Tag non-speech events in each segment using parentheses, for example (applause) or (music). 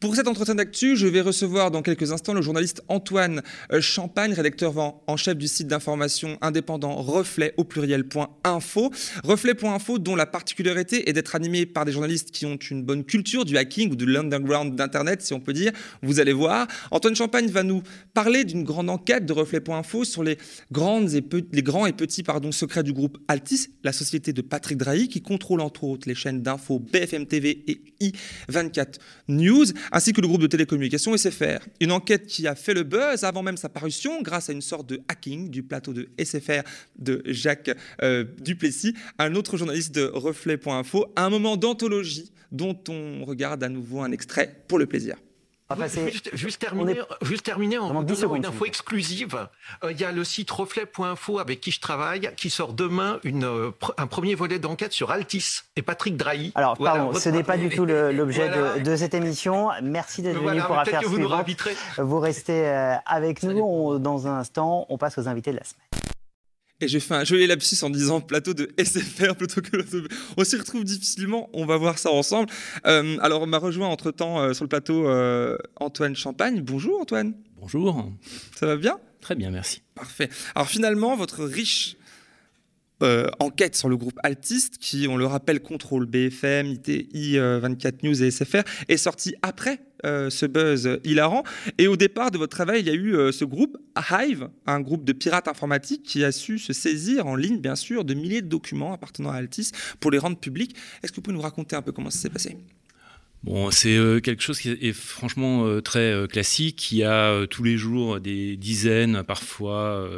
Pour cet entretien d'actu, je vais recevoir dans quelques instants le journaliste Antoine euh, Champagne, rédacteur en chef du site d'information indépendant Reflet au pluriel.info. Reflet.info dont la particularité est d'être animé par des journalistes qui ont une bonne culture du hacking ou de l'underground d'Internet, si on peut dire. Vous allez voir. Antoine Champagne va nous parler d'une grande enquête de Reflet.info sur les, grandes et grands et petits secrets du groupe Altis, la société de Patrick Drahi, qui contrôle entre autres les chaînes d'info BFM TV et i24 News ainsi que le groupe de télécommunications SFR. Une enquête qui a fait le buzz avant même sa parution grâce à une sorte de hacking du plateau de SFR de Jacques euh, Duplessis, un autre journaliste de Reflet.info, un moment d'anthologie dont on regarde à nouveau un extrait pour le plaisir juste, terminer, juste terminer en donnant une info exclusive. Euh, il y a le site reflet.info avec qui je travaille qui sort demain une, euh, un premier volet d'enquête sur Altis et Patrick Drahi. Alors, pardon, ce n'est pas du tout (laughs) l'objet de, cette émission. Merci d'être venu pour Affaires vous suivantes. Vous restez euh, avec nous. dans un instant, on passe aux invités de la semaine. Et j'ai fait un joli lapsus en disant plateau de SFR plutôt que On s'y retrouve difficilement, on va voir ça ensemble. Euh, alors, on m'a rejoint entre-temps euh, sur le plateau euh, Antoine Champagne. Bonjour Antoine. Bonjour. Ça va bien? Très bien, merci. Parfait. Alors finalement, votre riche enquête sur le groupe Altiste, qui, on le rappelle, contrôle BFM, ITI, 24 News et SFR, est sortie après euh, ce buzz hilarant. Et au départ de votre travail, il y a eu euh, ce groupe Hive, un groupe de pirates informatiques qui a su se saisir en ligne, bien sûr, de milliers de documents appartenant à Altis pour les rendre publics. Est-ce que vous pouvez nous raconter un peu comment ça s'est passé? Bon, c'est euh, quelque chose qui est franchement très classique. Il y a tous les jours des dizaines, parfois,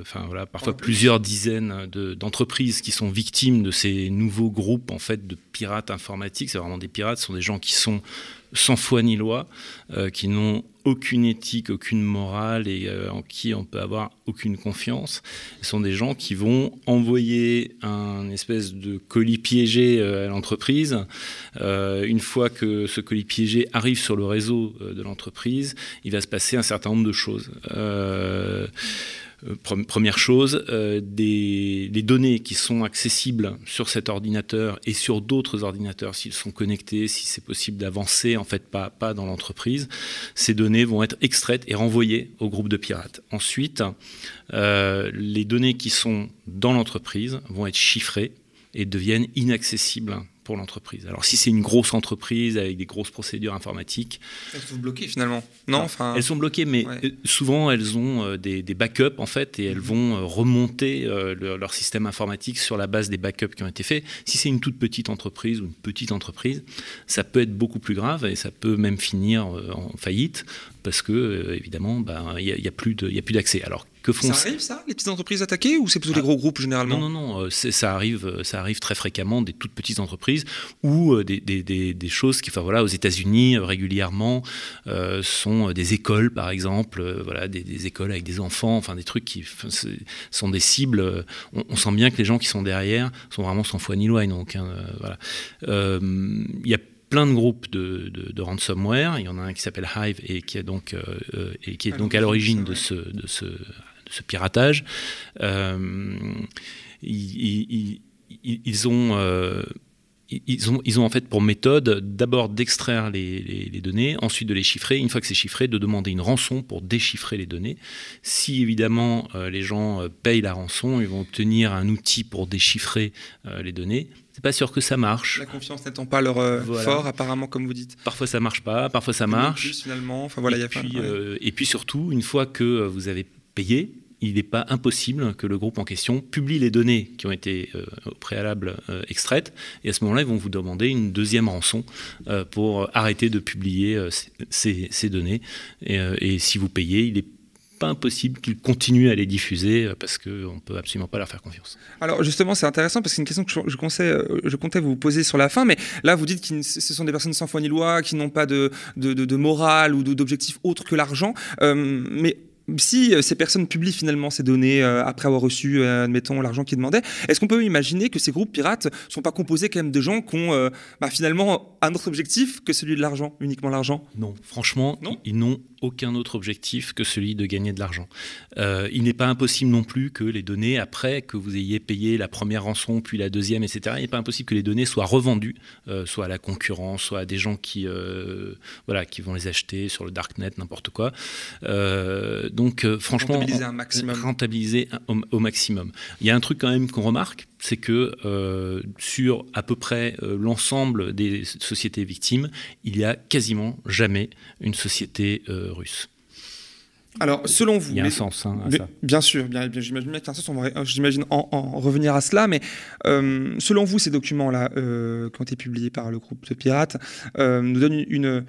enfin voilà, parfois plusieurs dizaines d'entreprises qui sont victimes de ces nouveaux groupes en fait de pirates informatiques. C'est vraiment des pirates, ce sont des gens qui sont sans foi ni loi, euh, qui n'ont aucune éthique, aucune morale et euh, en qui on peut avoir aucune confiance. Ce sont des gens qui vont envoyer un espèce de colis piégé euh, à l'entreprise. une fois que ce colis piégé arrive sur le réseau de l'entreprise, il va se passer un certain nombre de choses. Euh, première chose, euh, les données qui sont accessibles sur cet ordinateur et sur d'autres ordinateurs, s'ils sont connectés, si c'est possible d'avancer, en fait, pas, pas dans l'entreprise, ces données vont être extraites et renvoyées au groupe de pirates. Ensuite, euh, les données qui sont dans l'entreprise vont être chiffrées et deviennent inaccessibles l'entreprise. Alors si c'est une grosse entreprise avec des grosses procédures informatiques... Elles sont bloquées finalement, non enfin... Elles sont bloquées, mais euh, souvent elles ont euh, des, backups en fait et elles vont euh, remonter leur, système informatique sur la base des backups qui ont été faits. Si c'est une toute petite entreprise ou une petite entreprise, ça peut être beaucoup plus grave et ça peut même finir en faillite parce que évidemment ben, il n'y a, a, plus d'accès. Alors que font ça arrive ça, les petites entreprises attaquées ou c'est plutôt les ah. gros groupes généralement Non, non, non, euh, ça arrive, euh, ça arrive très fréquemment des toutes petites entreprises ou euh, des, des, des, choses qui, enfin voilà, aux États-Unis régulièrement sont des écoles par exemple, voilà, des, écoles avec des enfants, enfin des trucs qui sont des cibles. On, sent bien que les gens qui sont derrière sont vraiment sans foi ni loi, donc hein, voilà. Il y a plein de groupes de, de, ransomware. Il y en a un qui s'appelle Hive et qui est donc, et qui est ah, donc à l'origine de ce, de ce ce piratage. Euh, ils, ont euh, ils ont, ils ont, en fait pour méthode d'abord d'extraire les, données, ensuite de les chiffrer. Une fois que c'est chiffré, de demander une rançon pour déchiffrer les données. Si évidemment euh, les gens payent la rançon, ils vont obtenir un outil pour déchiffrer les données. C'est pas sûr que ça marche. La confiance n'étant pas leur fort, apparemment, comme vous dites. Parfois ça marche pas, parfois ça marche. finalement. Enfin, voilà, et, puis, et puis surtout, une fois que vous avez payé, il n'est pas impossible que le groupe en question publie les données qui ont été euh, au préalable euh, extraites, et à ce moment-là, ils vont vous demander une deuxième rançon euh, pour arrêter de publier ces, données. Et, si vous payez, il n'est pas impossible qu'ils continuent à les diffuser parce qu'on ne peut absolument pas leur faire confiance. Alors justement, c'est intéressant parce que c'est une question que je, comptais, je, comptais vous poser sur la fin, mais là vous dites que ce sont des personnes sans foi ni loi, qui n'ont pas de, de, morale ou d'objectif autre que l'argent. mais si ces personnes publient finalement ces données après avoir reçu, admettons, l'argent qu'ils demandaient, est-ce qu'on peut imaginer que ces groupes pirates sont pas composés quand même de gens qui ont bah, finalement un autre objectif que celui de l'argent, uniquement l'argent? Non, franchement, non? ils n'ont aucun autre objectif que celui de gagner de l'argent. Euh, il n'est pas impossible non plus que les données, après que vous ayez payé la première rançon, puis la deuxième, etc., il n'est pas impossible que les données soient revendues, euh, soit à la concurrence, soit à des gens qui, euh, voilà, qui vont les acheter sur le darknet, n'importe quoi. donc, franchement, rentabiliser un maximum. Rentabiliser au, maximum. Il y a un truc quand même qu'on remarque, c'est que sur à peu près l'ensemble des sociétés victimes, il n'y a quasiment jamais une société russe. Alors, selon vous. Il y a un sens hein, à ça. Bien sûr, bien, j'imagine qu'il y a un sens, j'imagine en, revenir à cela, mais euh, selon vous, ces documents-là, euh, qui ont été publiés par le groupe de pirates, euh, nous donnent une, une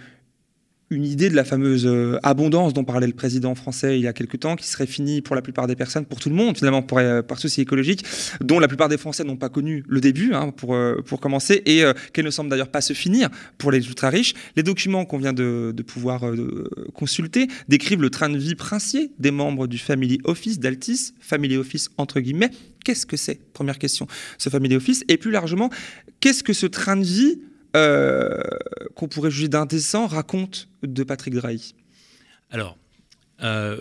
idée de la fameuse euh, abondance dont parlait le président français il y a quelque temps, qui serait finie pour la plupart des personnes, pour tout le monde finalement, euh, par souci écologique, dont la plupart des Français n'ont pas connu le début, hein, pour, euh, pour commencer, et qu'elle ne semble d'ailleurs pas se finir pour les ultra riches. Les documents qu'on vient de pouvoir consulter décrivent le train de vie princier des membres du Family Office d'Altis, Family Office entre guillemets. Qu'est-ce que c'est? Première question, ce Family Office. Et plus largement, qu'est-ce que ce train de vie euh, qu'on pourrait juger d'indécent raconte de Patrick Drahi. Alors, euh,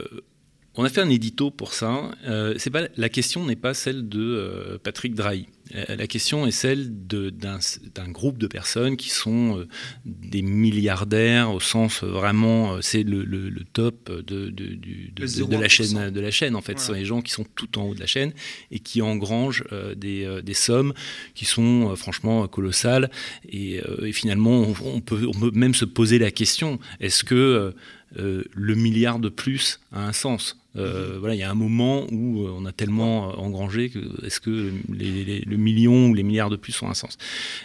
on a fait un édito pour ça. Euh, pas, la question n'est pas celle de euh, Patrick Drahi. Euh, la question est celle d'un groupe de personnes qui sont des milliardaires au sens vraiment, c'est le, top de, de, la chaîne, de la chaîne en fait. Ce sont les gens qui sont tout en haut de la chaîne et qui engrangent des, des, sommes qui sont franchement colossales. Et, finalement, on peut, on peut, même se poser la question est-ce que le milliard de plus a un sens. Euh, voilà, il y a un moment où euh, on a tellement euh, engrangé que est-ce que le million ou les milliards de plus ont un sens?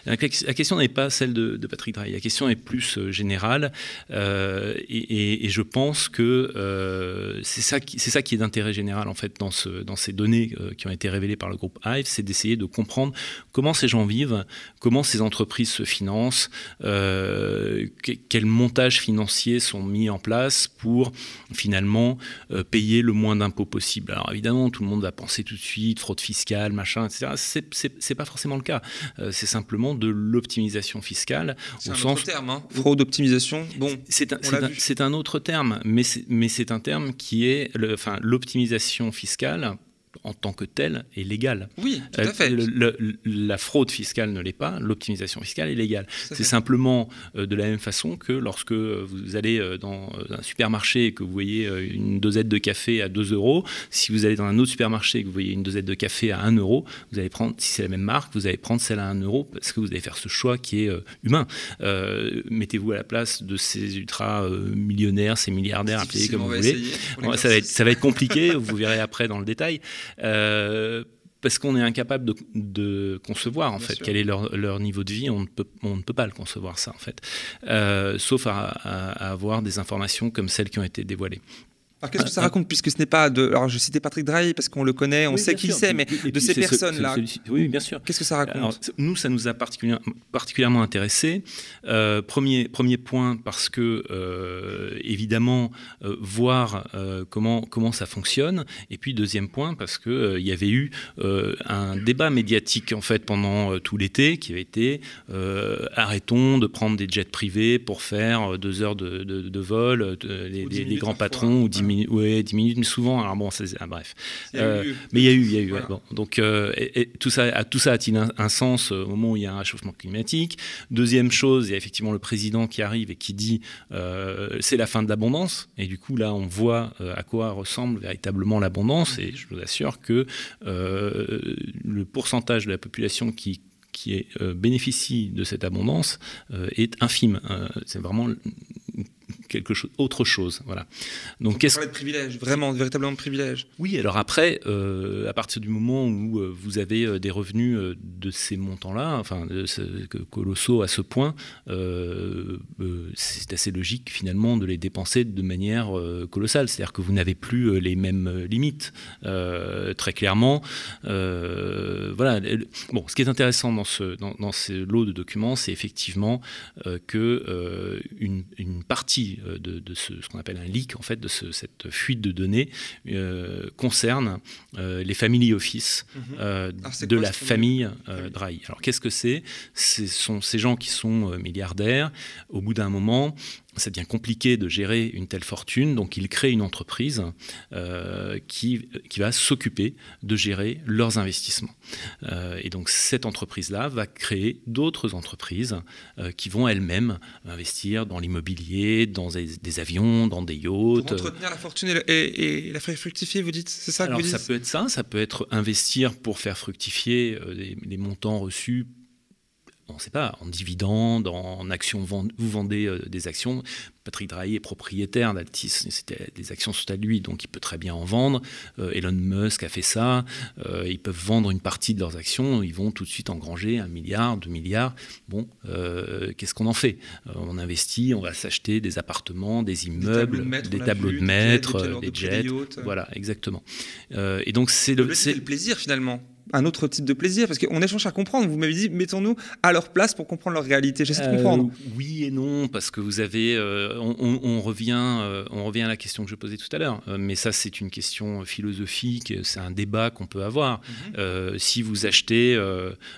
La question n'est pas celle de, Patrick Drahi, la question est plus générale. Et, je pense que c'est ça, qui, ça qui est d'intérêt général en fait dans, ce, dans ces données qui ont été révélées par le groupe Hive, c'est d'essayer de comprendre comment ces gens vivent, comment ces entreprises se financent, quels montages financiers sont mis en place pour finalement payer le moins d'impôts possible. Alors évidemment, tout le monde va penser tout de suite fraude fiscale, machin, etc. C'est pas forcément le cas. Euh, c'est simplement de l'optimisation fiscale. C'est un autre terme, hein. fraude, optimisation. Bon, c'est un, un, autre terme, mais c'est un terme qui est l'optimisation fiscale en tant que telle est légale. Oui, tout à euh, fait. la fraude fiscale ne l'est pas, l'optimisation fiscale est légale. C'est simplement euh, de la même façon que lorsque vous allez euh, dans un supermarché et que vous voyez une dosette de café à 2 euros, si vous allez dans un autre supermarché et que vous voyez une dosette de café à 1 euro, vous allez prendre, si c'est la même marque, vous allez prendre celle à 1 euro parce que vous allez faire ce choix qui est humain. Mettez-vous à la place de ces ultra millionnaires, ces milliardaires, appelez comme vous voulez. ça, va être, ça va être compliqué, vous verrez après dans le détail. Euh, parce qu'on est incapable de, concevoir en fait. quel est leur, niveau de vie, on ne, peut, on ne peut pas le concevoir ça en fait, euh, sauf à, avoir des informations comme celles qui ont été dévoilées. Alors qu'est-ce que ça raconte puisque ce n'est pas de alors je citais Patrick Drahi parce qu'on le connaît, on sait qui c'est mais de ces personnes là. oui, bien sûr. Qu'est-ce que ça raconte Nous ça nous a particulièrement intéressé. Euh, premier premier point parce que euh, évidemment euh, voir comment comment ça fonctionne et puis deuxième point parce que il y avait eu un débat médiatique en fait pendant tout l'été qui avait été arrêtons de prendre des jets privés pour faire deux heures de, de, vol les, les, grands patrons ou 10 minutes ouais, 10 minutes, mais souvent, alors bon, ah, bref. Euh, mais il y a eu, il y a eu. bon. Donc, euh, et, tout, ça, tout ça a-t-il un, sens au moment où il y a un réchauffement climatique? Deuxième chose, il y a effectivement le président qui arrive et qui dit euh, c'est la fin de l'abondance. Et du coup, là, on voit à quoi ressemble véritablement l'abondance. Et je vous assure que le pourcentage de la population qui qui est, bénéficie de cette abondance est infime. c'est vraiment quelque chose, autre chose. Voilà. Donc, qu'est-ce de privilège, vraiment, véritablement de privilège. Oui, alors après, euh, à partir du moment où euh, vous avez euh, des revenus de ces montants-là, enfin, colossaux à ce point, c'est assez logique finalement de les dépenser de manière colossale. C'est-à-dire que vous n'avez plus les mêmes limites. très clairement, voilà. Bon, ce qui est intéressant dans ce, dans, dans ce lot de documents, c'est effectivement que une, une, partie de, de ce, ce qu'on appelle un leak, en fait, de ce, cette fuite de données, concerne les family office mhm. de la famille Drahi. Alors qu'est-ce que c'est? Ce sont ces gens qui sont euh, milliardaires. Au bout d'un moment, ça devient compliqué de gérer une telle fortune, donc ils créent une entreprise euh, qui, qui va s'occuper de gérer leurs investissements. Euh, et donc cette entreprise-là va créer d'autres entreprises qui vont elles-mêmes investir dans l'immobilier, dans des, avions, dans des yachts. Pour entretenir la fortune et, la faire fructifier, vous dites C'est ça que Alors vous ça peut être ça, ça peut être investir pour faire fructifier les montants reçus on ne sait pas, en dividendes, en actions, vous vendez euh, des actions. Patrick Drahi est propriétaire d'Altis, c'était des actions sont à lui, donc il peut très bien en vendre. Euh, Elon Musk a fait ça, euh, ils peuvent vendre une partie de leurs actions, ils vont tout de suite engranger un milliard, deux milliards. Bon, qu'est-ce qu'on en fait? On investit, on va s'acheter des appartements, des immeubles, des tableaux de maître, des, jets, voilà, exactement. et donc c'est le, le plaisir finalement un autre type de plaisir Parce qu'on échange à comprendre. Vous m'avez dit, mettons-nous à leur place pour comprendre leur réalité. J'essaie de euh, comprendre. oui et non, parce que vous avez. Euh, on, revient, euh, on revient à la question que je posais tout à l'heure. mais ça, c'est une question philosophique. C'est un débat qu'on peut avoir. Mhm. si vous achetez,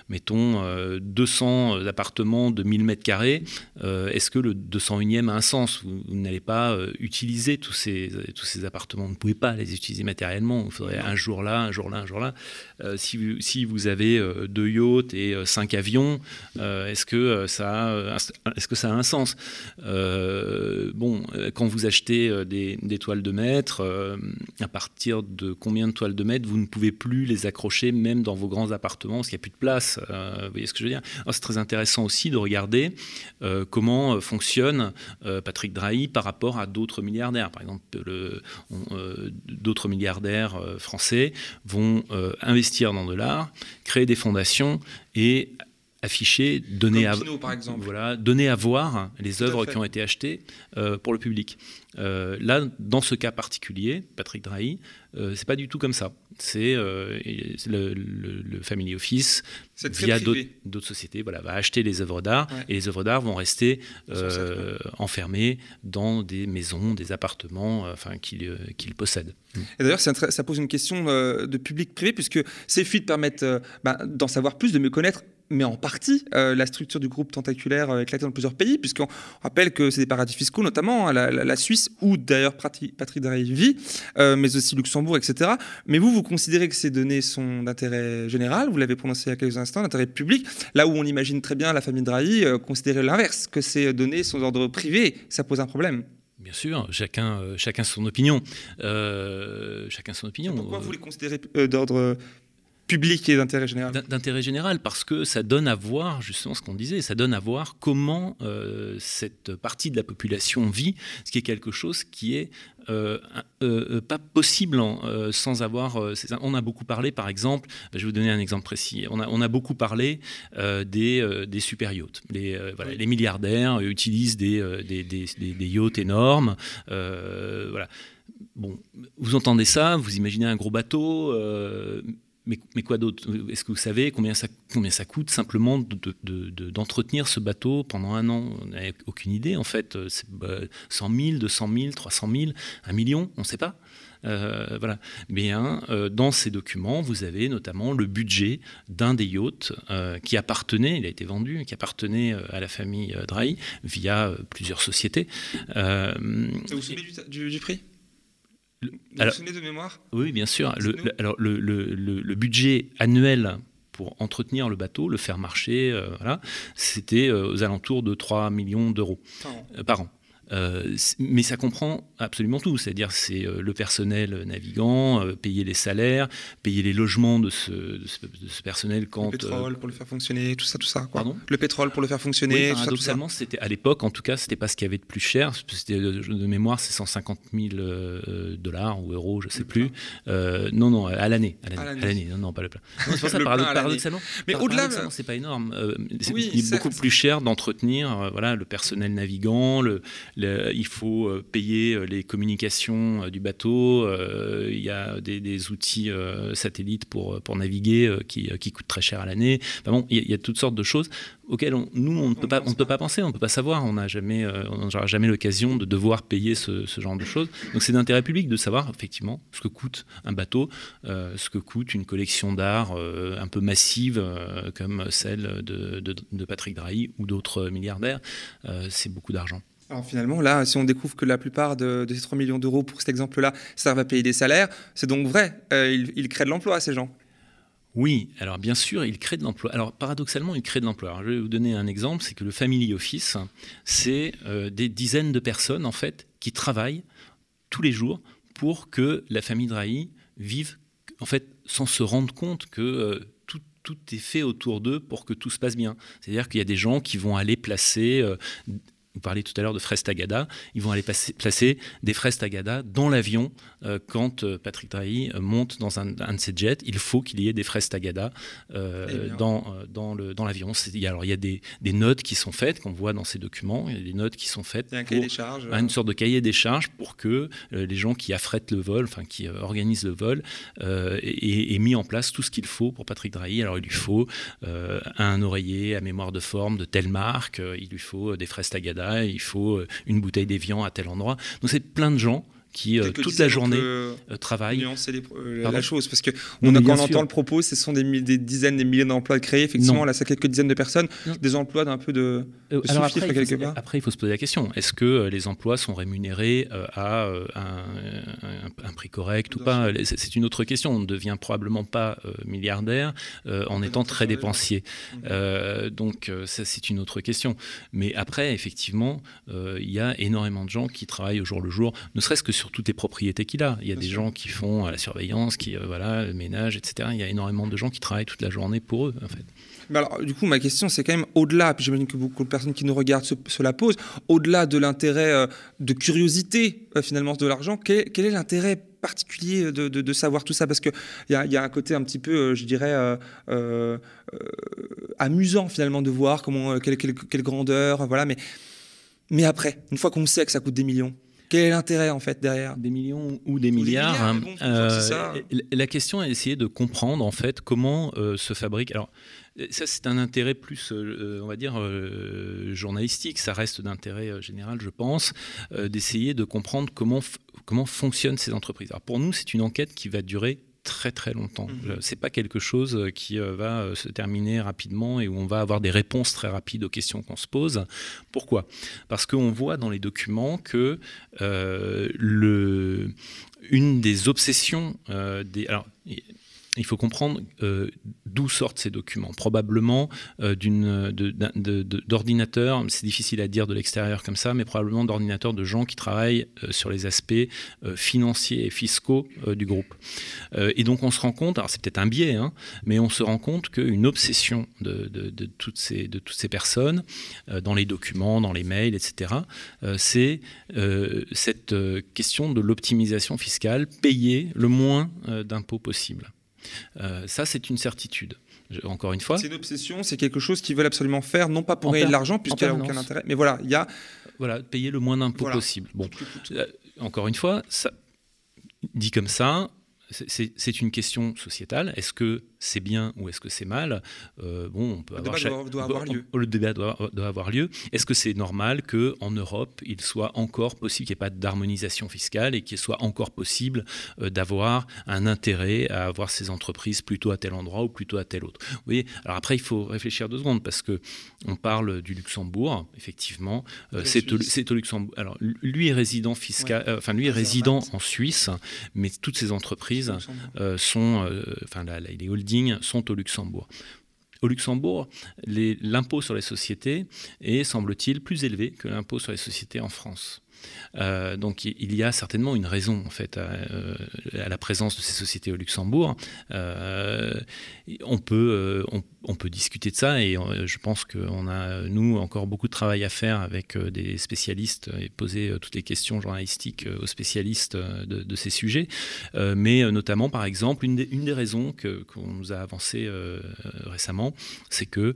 mettons, 200 appartements de 1000 mètres carrés, est-ce que le 201e a un sens? Vous, n'allez pas utiliser tous ces, tous ces appartements. Vous ne pouvez pas les utiliser matériellement. Il faudrait un jour là, un jour là, un jour là. si si vous avez euh, deux yachts et euh, cinq avions, euh, est-ce que ça a, un sens? Bon, quand vous achetez des, toiles de maître, à partir de combien de toiles de maître vous ne pouvez plus les accrocher même dans vos grands appartements parce qu'il n'y a plus de place. vous voyez ce que je veux dire? C'est très intéressant aussi de regarder comment fonctionne Patrick Drahi par rapport à d'autres milliardaires. Par exemple, d'autres milliardaires français vont investir dans de l'art, créer des fondations et afficher, donner à, Voilà, donner à voir les œuvres qui ont été achetées euh, pour le public. Euh, là, dans ce cas particulier, Patrick Drahi, euh, c'est pas du tout comme ça. C'est euh, le, Family Office via d'autres sociétés, voilà, va acheter les œuvres d'art et les œuvres d'art vont rester enfermées dans des maisons, des appartements, enfin qu'il possède. Et d'ailleurs, ça pose une question de public-privé puisque ces fuites permettent bah, d'en savoir plus, de mieux connaître mais en partie euh, la structure du groupe tentaculaire euh, éclatée dans plusieurs pays, puisqu'on rappelle que c'est des paradis fiscaux, notamment hein, la, Suisse, où d'ailleurs Patrick Drahi vit, euh, mais aussi Luxembourg, etc. Mais vous, vous considérez que ces données sont d'intérêt général, vous l'avez prononcé il y a quelques instants, d'intérêt public, là où on imagine très bien la famille Drahi considérer l'inverse, que ces données sont d'ordre privé, ça pose un problème. Bien sûr, chacun, chacun son opinion. chacun son opinion. Pourquoi vous les considérez d'ordre public et d'intérêt général D'intérêt général, parce que ça donne à voir, justement ce qu'on disait, ça donne à voir comment euh, cette partie de la population vit, ce qui est quelque chose qui est euh, euh, pas possible sans avoir. on a beaucoup parlé, par exemple, je vais vous donner un exemple précis. On a, on a beaucoup parlé des, des super yachts. Les, voilà, les milliardaires utilisent des, des, des, des yachts énormes. voilà. Bon, vous entendez ça, vous imaginez un gros bateau mais, quoi d'autre? Est-ce que vous savez combien ça, combien ça coûte simplement d'entretenir de, ce bateau pendant un an? On n'a aucune idée en fait. 100 000, 200 000, 300 000, 1 million, on ne sait pas. Euh, voilà. Bien, euh, dans ces documents, vous avez notamment le budget d'un des yachts euh, qui appartenait, il a été vendu, qui appartenait à la famille Drahi via plusieurs sociétés. vous vous souvenez du prix? Vous alors, vous de mémoire? Oui, bien sûr. Le, alors, le, budget annuel pour entretenir le bateau, le faire marcher, euh, voilà, c'était euh, aux alentours de 3 millions d'euros par an. Mais ça comprend absolument tout, c'est-à-dire c'est le personnel navigant, payer les salaires, payer les logements de ce, de ce, personnel quand... Le pétrole pour le faire fonctionner, tout ça, tout ça. Pardon? Le pétrole pour le faire fonctionner, oui, tout ça, c'était à l'époque, en tout cas, c'était pas ce qu'il y avait de plus cher, c'était de mémoire, c'est 150 000 dollars ou euros, je sais plus. non, non, à l'année, à l'année, non, non, pas le plein. c'est pour (laughs) ça, paradoxalement, mais au-delà, c'est pas énorme. c'est oui, beaucoup plus cher d'entretenir, voilà, le personnel navigant, le, il faut euh, payer euh, les communications euh, du bateau, il y a des, outils satellites pour, pour naviguer qui, qui coûtent très cher à l'année. bon, il y, a toutes sortes de choses auxquelles nous, on ne peut, pas, on peut pas penser, on ne peut pas savoir, on n'a jamais, on jamais l'occasion de devoir payer ce, ce genre de choses. Donc c'est d'intérêt public de savoir effectivement ce que coûte un bateau, ce que coûte une collection d'art un peu massive comme celle de, de, de Patrick Drahi ou d'autres milliardaires. c'est beaucoup d'argent. Alors finalement, là, si on découvre que la plupart de, ces 3 millions d'euros pour cet exemple-là servent à payer des salaires, c'est donc vrai, euh, ils, créent de l'emploi, ces gens. Oui, alors bien sûr, ils créent de l'emploi. Alors paradoxalement, ils créent de l'emploi. je vais vous donner un exemple, c'est que le Family Office, c'est euh, des dizaines de personnes, en fait, qui travaillent tous les jours pour que la famille Drahi vive, en fait, sans se rendre compte que... Euh, tout est fait autour d'eux pour que tout se passe bien. C'est-à-dire qu'il y a des gens qui vont aller placer vous parliez tout à l'heure de fraises Tagada, ils vont aller placer des fraises Tagada dans l'avion euh, quand euh, Patrick Drahi euh, monte dans un, de ses jets. Il faut qu'il y ait des fraises Tagada eh dans, dans, le, dans l'avion. Alors il y a des, des, notes qui sont faites, qu'on voit dans ces documents, il y a des notes qui sont faites. un cahier des charges. Une sorte de cahier des charges pour que les gens qui affrètent le vol, enfin qui organisent le vol, aient, mis en place tout ce qu'il faut pour Patrick Drahi. Alors il lui faut un oreiller à mémoire de forme de telle marque, il lui faut des fraises Tagada il faut euh, une bouteille d'évian à tel endroit. Donc c'est plein de gens qui euh, toute la journée euh, travaillent. Nuancer la chose, parce que on quand on entend le propos, ce sont des, des, dizaines, des milliers d'emplois créés. Effectivement, là, c'est quelques dizaines de personnes, des emplois d'un peu de, Alors après, quelque part. Après, il faut se poser la question est-ce que les emplois sont rémunérés à un, prix correct ou pas C'est une autre question. On ne devient probablement pas milliardaire en étant très dépensier. Mmh. donc, ça, c'est une autre question. Mais après, effectivement, il y a énormément de gens qui travaillent au jour le jour, ne serait-ce que sur toutes les propriétés qu'il a. Il y a des gens qui font la surveillance, qui euh, voilà, le ménage, etc. Il y a énormément de gens qui travaillent toute la journée pour eux, en fait. Mais alors, du coup, ma question, c'est quand même au-delà, puis j'imagine que beaucoup de personnes qui nous regardent se, la posent, au-delà de l'intérêt euh, de curiosité, euh, finalement, de l'argent, quel, est l'intérêt particulier de, de, savoir tout ça? Parce qu'il y a, y a un côté un petit peu, je dirais, amusant, finalement, de voir comment, quelle, quelle, quelle grandeur, voilà, mais, mais après, une fois qu'on sait que ça coûte des millions, quel est l'intérêt en fait derrière Des millions ou des milliards. Hein. Euh, la question est d'essayer de comprendre en fait comment euh, se fabrique. Alors ça c'est un intérêt plus, euh, on va dire, journalistique. Ça reste d'intérêt général, je pense, d'essayer de comprendre comment comment fonctionnent ces entreprises. Alors pour nous, c'est une enquête qui va durer très très longtemps. Ce mhm. C'est pas quelque chose euh, qui euh, va se terminer rapidement et où on va avoir des réponses très rapides aux questions qu'on se pose. Pourquoi? Parce qu'on voit dans les documents que le, une des obsessions des alors il faut comprendre euh, d'où sortent ces documents. Probablement euh, d'ordinateurs, c'est difficile à dire de l'extérieur comme ça, mais probablement d'ordinateurs de gens qui travaillent euh, sur les aspects financiers et fiscaux du groupe. et donc on se rend compte, alors c'est peut-être un biais, hein, mais on se rend compte qu'une obsession de toutes ces personnes, dans les documents, dans les mails, etc., c'est cette question de l'optimisation fiscale, payer le moins d'impôts possible. Euh, ça, c'est une certitude. encore une fois. C'est une obsession, c'est quelque chose qu'ils veulent absolument faire, non pas pour gagner de l'argent, puisqu'il n'y a aucun intérêt. Mais voilà, il y a. Voilà, payer le moins d'impôts possible. Bon, euh, encore une fois, ça, dit comme ça, c'est une question sociétale. Est-ce que c'est bien ou est-ce que c'est mal euh, Bon, on peut le avoir, débat doit, avoir lieu. Le débat doit, avoir lieu. Est-ce que c'est normal que en Europe, il soit encore possible qu'il n'y ait pas d'harmonisation fiscale et qu'il soit encore possible euh, d'avoir un intérêt à avoir ces entreprises plutôt à tel endroit ou plutôt à tel autre? Vous voyez Alors après, il faut réfléchir deux secondes parce que on parle du Luxembourg, effectivement. Euh, c'est au, Luxembourg. Alors lui est résident fiscal, enfin lui est résident en Suisse, mais toutes ces entreprises sont, enfin là, il est sont au Luxembourg. au Luxembourg, l'impôt sur les sociétés est, semble-t-il, plus élevé que l'impôt sur les sociétés en France. Euh, donc il y a certainement une raison en fait à, euh, la présence de ces sociétés au Luxembourg. Euh, on, peut, on, peut discuter de ça et je pense qu'on a, nous, encore beaucoup de travail à faire avec des spécialistes et poser toutes les questions journalistiques aux spécialistes de, ces sujets. mais notamment, par exemple, une des, une des raisons qu'on nous a avancées récemment, c'est qu'il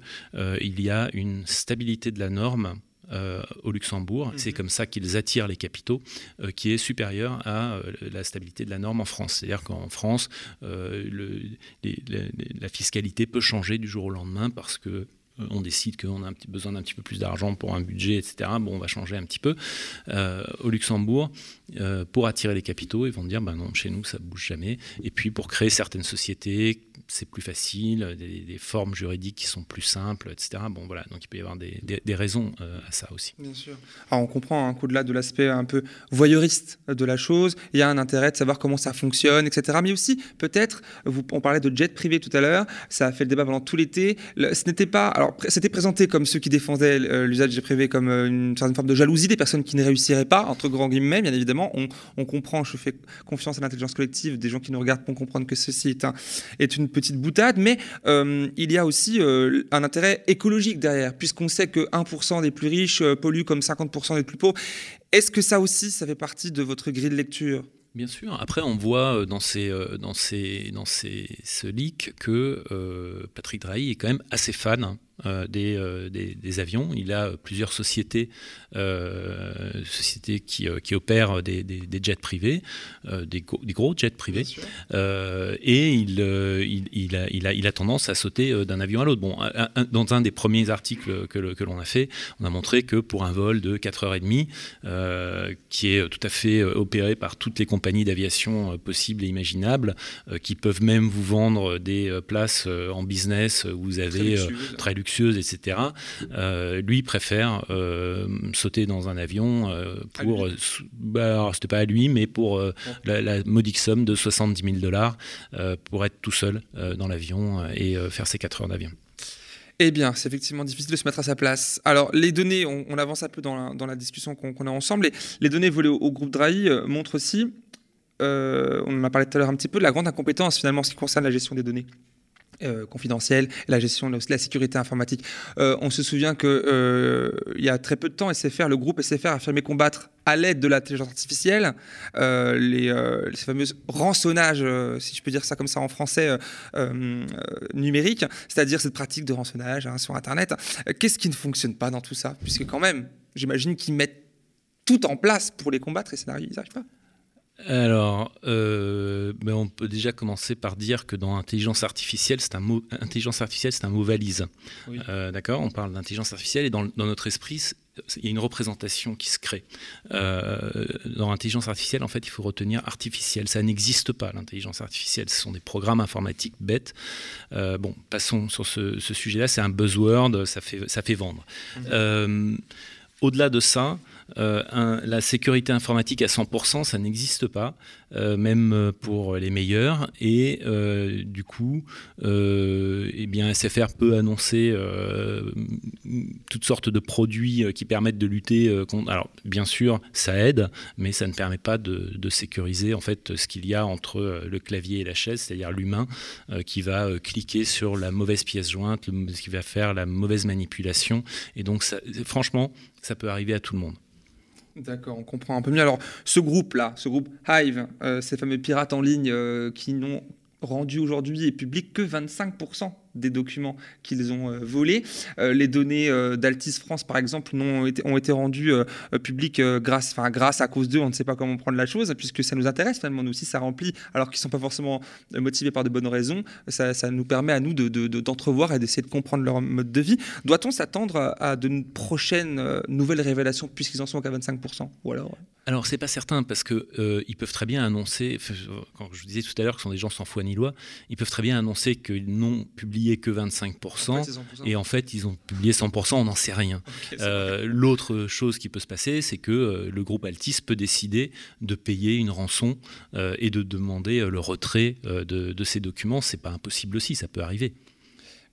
il y a une stabilité de la norme euh, au Luxembourg. C'est mhm. comme ça qu'ils attirent les capitaux, euh, qui est supérieur à euh, la stabilité de la norme en France. C'est-à-dire qu'en France, le, la fiscalité peut changer du jour au lendemain parce que on décide qu'on a besoin d'un petit peu plus d'argent pour un budget, etc. Bon, on va changer un petit peu. au Luxembourg, pour attirer les capitaux, ils vont dire, ben non, chez nous, ça bouge jamais. Et puis, pour créer certaines sociétés c'est plus facile, des, formes juridiques qui sont plus simples, etc. Bon, voilà, donc il peut y avoir des, raisons euh, à ça aussi. Bien sûr. Alors on comprend hein, qu'au-delà de l'aspect un peu voyeuriste de la chose, il y a un intérêt de savoir comment ça fonctionne, etc. Mais aussi, peut-être, on parlait de jet privé tout à l'heure, ça a fait le débat pendant tout l'été. Ce n'était pas, alors c'était présenté comme ceux qui défendaient euh, l'usage du jet privé comme euh, une certaine forme de jalousie des personnes qui ne réussiraient pas, entre grands guillemets, bien évidemment. On, comprend, je fais confiance à l'intelligence collective des gens qui nous regardent pour comprendre que ceci est, un, est une petite boutade, mais euh, il y a aussi un intérêt écologique derrière, puisqu'on sait que 1% des plus riches polluent comme 50% des plus pauvres. Est-ce que ça aussi, ça fait partie de votre grille de lecture? Bien sûr. Après, on voit dans, ces, dans, ces, dans ces, ce leak que Patrick Drahi est quand même assez fan euh, euh, des, des, avions. Il a plusieurs sociétés, euh, sociétés qui, qui, opèrent des, des, jets privés, des, gros jets privés. et il, il, il, a, il, a, il, a, tendance à sauter d'un avion à l'autre. Bon, dans un des premiers articles que, que l'on a fait, on a montré que pour un vol de 4h30, qui est tout à fait opéré par toutes les compagnies d'aviation possibles et imaginables, qui peuvent même vous vendre des places en business où vous avez très luxueux etc. Euh, lui préfère euh, sauter dans un avion euh, pour, bah, c'était pas à lui, mais pour la, modique somme de 70 000 dollars pour être tout seul dans l'avion et faire ses 4 heures d'avion. Eh bien, c'est effectivement difficile de se mettre à sa place. Alors, les données, on, avance un peu dans la, discussion qu'on a ensemble, et les données volées au, groupe Drahi montrent aussi, on en a parlé tout à l'heure un petit peu, la grande incompétence finalement en ce qui concerne la gestion des données. Euh, confidentielle, la gestion de la sécurité informatique. Euh, on se souvient qu'il euh, y a très peu de temps, le groupe SFR a affirmé combattre à l'aide de l'intelligence artificielle les, fameux rançonnages, si je peux dire ça comme ça en français, numérique, c'est-à-dire cette pratique de rançonnage hein, sur Internet. Qu'est-ce qui ne fonctionne pas dans tout ça? Puisque quand même, j'imagine qu'ils mettent tout en place pour les combattre et ça n'arrive pas. Alors, euh, ben, on peut déjà commencer par dire que dans intelligence artificielle, c'est un mot, intelligence artificielle, c'est un mot valise. Euh, d'accord On parle d'intelligence artificielle et dans, notre esprit, il y a une représentation qui se crée. Euh, dans l'intelligence artificielle, en fait, il faut retenir artificielle. Ça n'existe pas, l'intelligence artificielle. Ce sont des programmes informatiques bêtes. bon, passons sur ce, sujet-là. C'est un buzzword, ça fait, ça fait vendre. Mmh. Au-delà de ça, euh, la sécurité informatique à 100%, ça n'existe pas, euh, même pour les meilleurs. Et euh, du coup, eh bien, SFR peut annoncer toutes sortes de produits qui permettent de lutter contre. Alors, bien sûr, ça aide, mais ça ne permet pas de, sécuriser en fait ce qu'il y a entre le clavier et la chaise, c'est-à-dire l'humain qui va cliquer sur la mauvaise pièce jointe, qui va faire la mauvaise manipulation. Et donc, franchement, ça peut arriver à tout le monde. D'accord, on comprend un peu mieux. Alors, ce groupe-là, ce groupe Hive, euh, ces fameux pirates en ligne euh, qui n'ont rendu aujourd'hui et public que 25% des documents qu'ils ont euh, volés. Euh, les données euh, d'Altis France, par exemple, ont été, rendues publiques grâce, grâce à cause d'eux. On ne sait pas comment prendre la chose, puisque ça nous intéresse finalement. Nous aussi, ça remplit, alors qu'ils ne sont pas forcément motivés par de bonnes raisons. Ça, ça nous permet à nous d'entrevoir de, de, et d'essayer de comprendre leur mode de vie. Doit-on s'attendre à, de prochaines nouvelles révélations, puisqu'ils en sont qu'à 25% Ou alors alors c'est pas certain parce que ils peuvent très bien annoncer, quand je vous disais tout à l'heure que ce sont des gens sans foi ni loi, ils peuvent très bien annoncer qu'ils n'ont publié que 25%, et en fait ils ont publié 100%, on n'en sait rien. Euh, l'autre chose qui peut se passer, c'est que euh, le groupe Altis peut décider de payer une rançon euh, et de demander le retrait de, de, ces documents. C'est pas impossible aussi, ça peut arriver.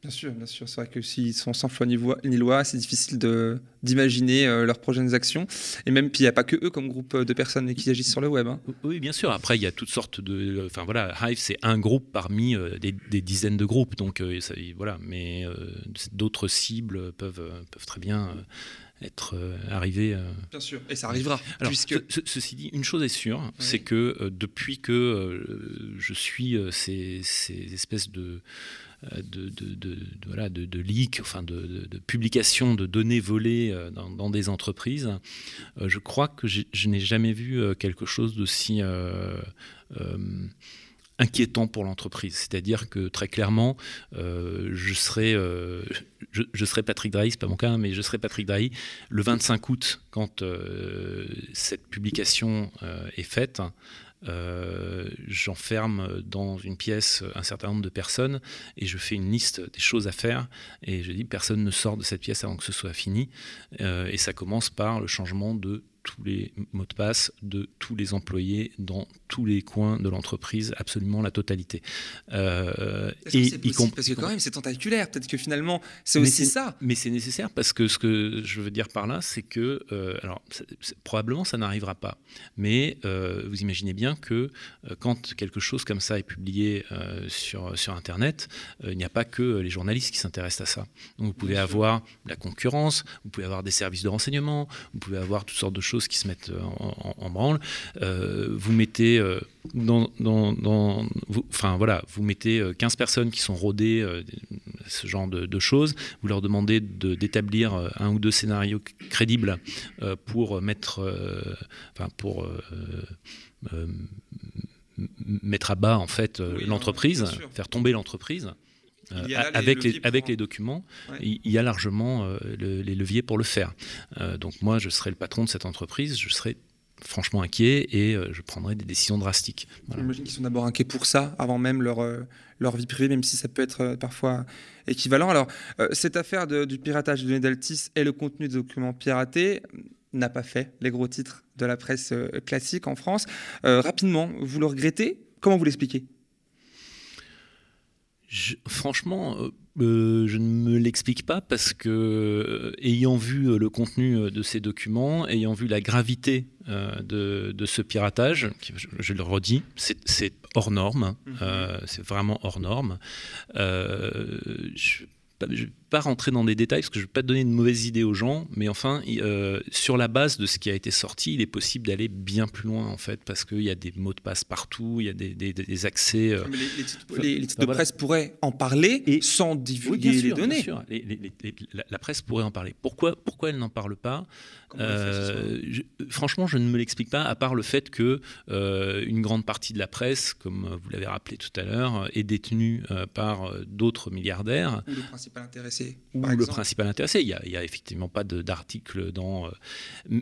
Bien sûr, bien sûr. C'est vrai que s'ils sont sans foi ni loi, c'est difficile d'imaginer euh, leurs prochaines actions. Et même, puis il n'y a pas que eux comme groupe de personnes qui agissent sur le web. Hein. Oui, bien sûr. Après, il y a toutes sortes de. Enfin voilà, Hive, c'est un groupe parmi euh, des, dizaines de groupes. Donc euh, ça, voilà. Mais d'autres cibles peuvent, peuvent très bien être arrivées. Bien sûr, et ça arrivera. Alors, puisque... ceci dit, une chose est sûre, c'est que depuis que je suis ces, ces espèces de euh, de, de, de, voilà, de, leaks, enfin de, publication de données volées euh, dans, des entreprises, euh, je crois que je n'ai jamais vu quelque chose d'aussi inquiétant pour l'entreprise. C'est-à-dire que très clairement, je, serai, je, serai Patrick Drahi, c'est pas mon cas, hein, mais je serai Patrick Drahi le 25 août quand cette publication est faite. Euh, j'enferme dans une pièce un certain nombre de personnes et je fais une liste des choses à faire et je dis personne ne sort de cette pièce avant que ce soit fini euh, et ça commence par le changement de tous les mots de passe de tous les employés dans tous les coins de l'entreprise, absolument la totalité. Euh, et parce que quand même c'est tentaculaire, peut-être que finalement c'est aussi ça. Mais c'est nécessaire parce que ce que je veux dire par là, c'est que, euh, alors probablement ça n'arrivera pas, mais euh, vous imaginez bien que quand quelque chose comme ça est publié sur, sur Internet, il n'y a pas que les journalistes qui s'intéressent à ça. Donc vous pouvez avoir la concurrence, vous pouvez avoir des services de renseignement, vous pouvez avoir toutes sortes de choses qui se mettent en, branle. vous mettez euh, dans, vous, enfin voilà, vous mettez 15 euh, personnes qui sont rodées, euh, ce genre de, choses, vous leur demandez d'établir un ou deux scénarios crédibles pour mettre, enfin pour mettre à bas en fait l'entreprise, faire tomber l'entreprise. Avec, les, avec les documents, il y a largement les leviers pour le faire. donc moi, je serai le patron de cette entreprise, je serai franchement inquiet et euh, je prendrai des décisions drastiques. J'imagine qu'ils sont d'abord inquiets pour ça, avant même leur, euh, leur vie privée, même si ça peut être euh, parfois équivalent. Alors, cette affaire du piratage de données d'Altis et le contenu de documents piratés n'a pas fait les gros titres de la presse classique en France. rapidement, vous le regrettez? Comment vous l'expliquez? Franchement, euh, je ne me l'explique pas parce que, euh, ayant vu euh, le contenu de ces documents, ayant vu la gravité de, ce piratage, je, le redis, c'est hors norme, mhm. c'est vraiment hors norme. je je ne vais pas rentrer dans des détails parce que je ne vais pas donner une mauvaise idée aux gens, mais enfin, euh, sur la base de ce qui a été sorti, il est possible d'aller bien plus loin en fait, parce qu'il y a des mots de passe partout, il y a des, accès. Euh, les, titres, de presse pourraient en parler et sans divulguer les données. la, presse pourrait en parler. Pourquoi, pourquoi elle n'en parle pas? Euh, Franchement, je ne me l'explique pas, à part le fait que une grande partie de la presse, comme vous l'avez rappelé tout à l'heure, est détenue par d'autres milliardaires principal intéressé Ou le principal intéressé. Il n'y a, effectivement pas d'article dans. Euh,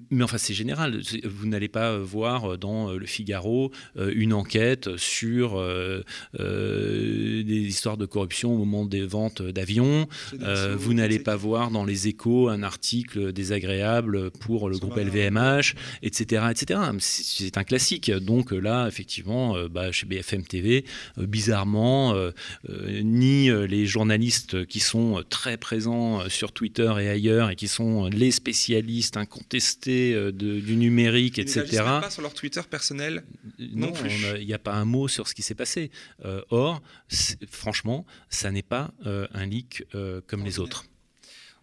mais enfin, c'est général. Vous n'allez pas voir euh, dans euh, Le Figaro une enquête sur des histoires de corruption au moment des ventes d'avions. vous n'allez pas voir dans Les Échos un article désagréable pour le groupe LVMH, etc. etc. C'est un classique. Donc là, effectivement, bah, chez BFM TV, bizarrement, ni les journalistes qui sont sont très présents euh, sur Twitter et ailleurs et qui sont les spécialistes incontestés euh, du numérique, etc. Ils pas sur leur Twitter personnel non, plus. Il n'y a pas un mot sur ce qui s'est passé. Euh, or, franchement, ça n'est pas un leak comme les autres.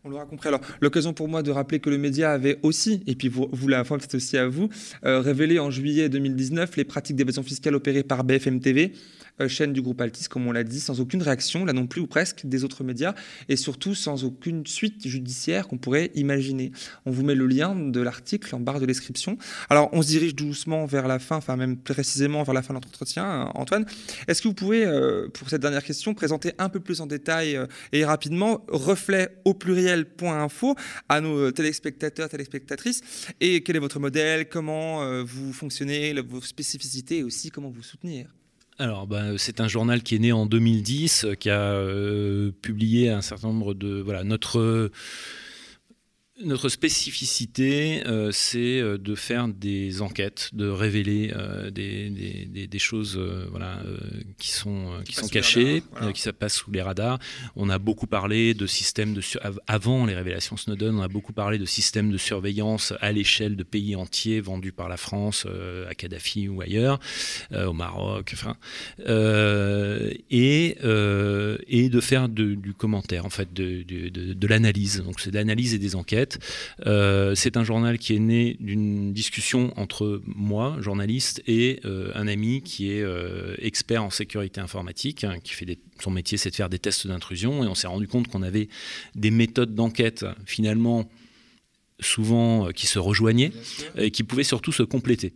On l'aura compris. Alors, l'occasion pour moi de rappeler que le média avait aussi, et puis vous, vous la fois c'est aussi à vous, révélé en juillet 2019 les pratiques d'évasion fiscale opérées par BFM TV euh, chaîne du groupe Altis, comme on l'a dit, sans aucune réaction, là non plus ou presque, des autres médias, et surtout sans aucune suite judiciaire qu'on pourrait imaginer. On vous met le lien de l'article en barre de description. Alors, on se dirige doucement vers la fin, enfin même précisément vers la fin de notre entretien, hein, Antoine. Est-ce que vous pouvez, euh, pour cette dernière question, présenter un peu plus en détail euh, et rapidement reflet au pluriel.info à nos téléspectateurs, téléspectatrices, et quel est votre modèle, comment vous fonctionnez, vos spécificités et aussi comment vous soutenir? Alors, bah, c'est un journal qui est né en 2010, euh, qui a euh, publié un certain nombre de. Voilà, notre. Notre spécificité, euh, c'est euh, de faire des enquêtes, de révéler euh, des, des, des, choses voilà, qui sont, qui, sont cachées, qui se passent sous les radars. On a beaucoup parlé de systèmes de avant les révélations Snowden, on a beaucoup parlé de systèmes de surveillance à l'échelle de pays entiers vendus par la France à Kadhafi ou ailleurs, au Maroc, enfin, et, et de faire du commentaire, en fait, de, de, de l'analyse. Donc c'est de l'analyse et des enquêtes. Euh, c'est un journal qui est né d'une discussion entre moi, journaliste, et euh, un ami qui est euh, expert en sécurité informatique, hein, qui fait son métier, c'est de faire des tests d'intrusion, et on s'est rendu compte qu'on avait des méthodes d'enquête finalement souvent qui se rejoignaient et qui pouvaient surtout se compléter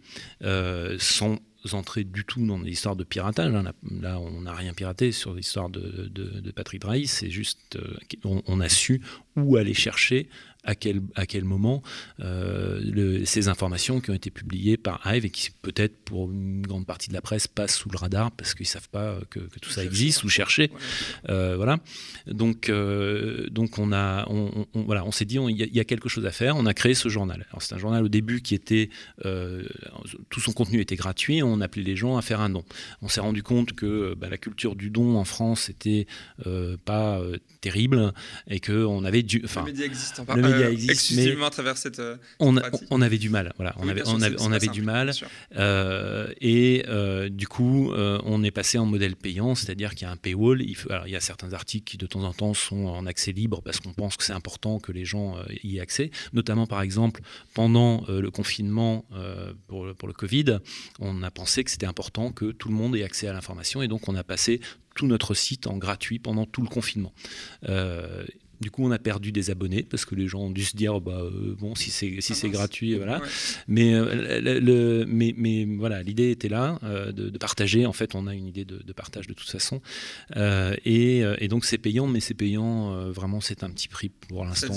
sans entrer du tout dans l'histoire de piratage. Hein. Là, on n'a rien piraté sur l'histoire de, Patrick Drahi. C'est juste, on, a su où aller chercher à quel, à quel moment euh, ces informations qui ont été publiées par Hive et qui peut-être pour une grande partie de la presse passent sous le radar parce qu'ils ne savent pas que, tout ça existe ou chercher. Euh, voilà. Donc, euh, donc on, a, on, voilà, on s'est dit il y, a quelque chose à faire. On a créé ce journal. C'est un journal au début qui était tout son contenu était gratuit. On appelait les gens à faire un don. On s'est rendu compte que bah, la culture du don en France était pas terrible et que on avait du. Enfin, le média existe. Le existe, exclusivement à travers cette. Euh, on, on, avait du mal. Voilà, on avait, on avait, on avait du mal. Euh, et euh, du coup, on est passé en modèle payant, c'est-à-dire qu'il y a un paywall. Il, faut, alors, il y a certains articles qui de temps en temps sont en accès libre parce qu'on pense que c'est important que les gens y aient accès. Notamment, par exemple, pendant le confinement pour, pour le Covid, on a pensé que c'était important que tout le monde ait accès à l'information et donc on a passé tout notre site en gratuit pendant tout le confinement. Euh, du coup, on a perdu des abonnés parce que les gens ont dû se dire bah, euh, bon, si c'est si c'est gratuit, voilà. Mais, euh, le, mais, mais voilà, l'idée était là de, partager. En fait, on a une idée de, partage de toute façon. Et, et, donc, c'est payant, mais c'est payant. vraiment, c'est un petit prix pour l'instant.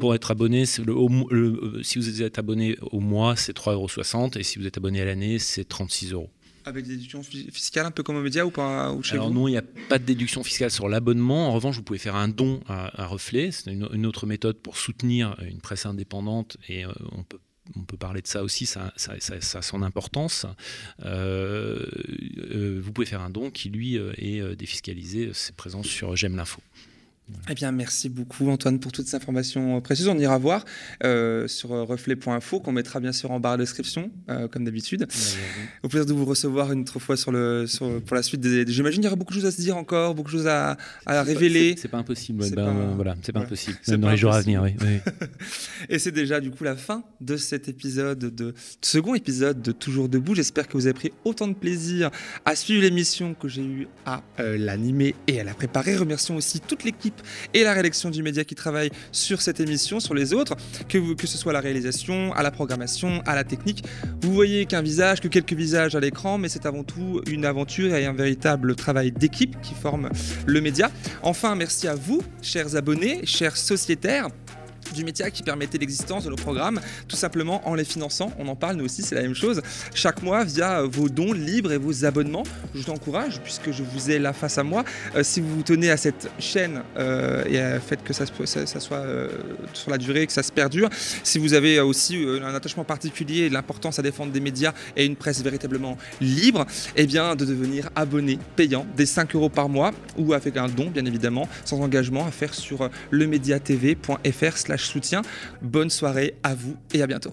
Pour, être abonné, le, si vous êtes abonné au mois, c'est 3,60 euros. Et si vous êtes abonné à l'année, c'est 36 euros. Avec des déductions fiscales un peu comme aux médias ou pas ou chez Alors non, il n'y a pas de déduction fiscale sur l'abonnement. En revanche, vous pouvez faire un don à, Reflet. C'est une, autre méthode pour soutenir une presse indépendante et euh, on peut on peut parler de ça aussi, ça, ça, a son importance. Euh, euh, vous pouvez faire un don qui, lui, est défiscalisé, c'est présent sur J'aime l'info. Eh bien, merci beaucoup Antoine pour toutes ces informations précieuses. On ira voir euh, sur reflet.info qu'on mettra bien sûr en barre de description, euh, comme d'habitude. Au plaisir de vous recevoir une autre fois sur le, pour la suite des. J'imagine qu'il y aura beaucoup de choses à se dire encore, beaucoup de choses à, à révéler. C'est pas impossible. C'est ben, pas... Voilà, c'est pas impossible. Même dans les jours à venir, oui. (laughs) Et c'est déjà du coup la fin de cet épisode, de second épisode de Toujours debout. J'espère que vous avez pris autant de plaisir à suivre l'émission que j'ai eu à euh, l'animer et à la préparer. Remercions aussi toute l'équipe et la rédaction du média qui travaille sur cette émission, sur les autres, que, que ce soit la réalisation, à la programmation, à la technique. Vous voyez qu'un visage, que quelques visages à l'écran, mais c'est avant tout une aventure et un véritable travail d'équipe qui forme le média. Enfin, merci à vous, chers abonnés, chers sociétaires du média qui permettait l'existence de nos programmes, tout simplement en les finançant. On en parle, nous aussi, c'est la même chose. Chaque mois, via vos dons libres et vos abonnements, je vous encourage, puisque je vous ai là face à moi, euh, si vous vous tenez à cette chaîne euh, et à fait que ça, soit euh, sur la durée, que ça se perdure, si vous avez aussi un attachement particulier l'importance à défendre des médias et une presse véritablement libre, eh bien, de devenir abonné payant des 5 euros par mois ou avec un don, bien évidemment, sans engagement à faire sur lemediatv.fr soutien. Bonne soirée à vous et à bientôt.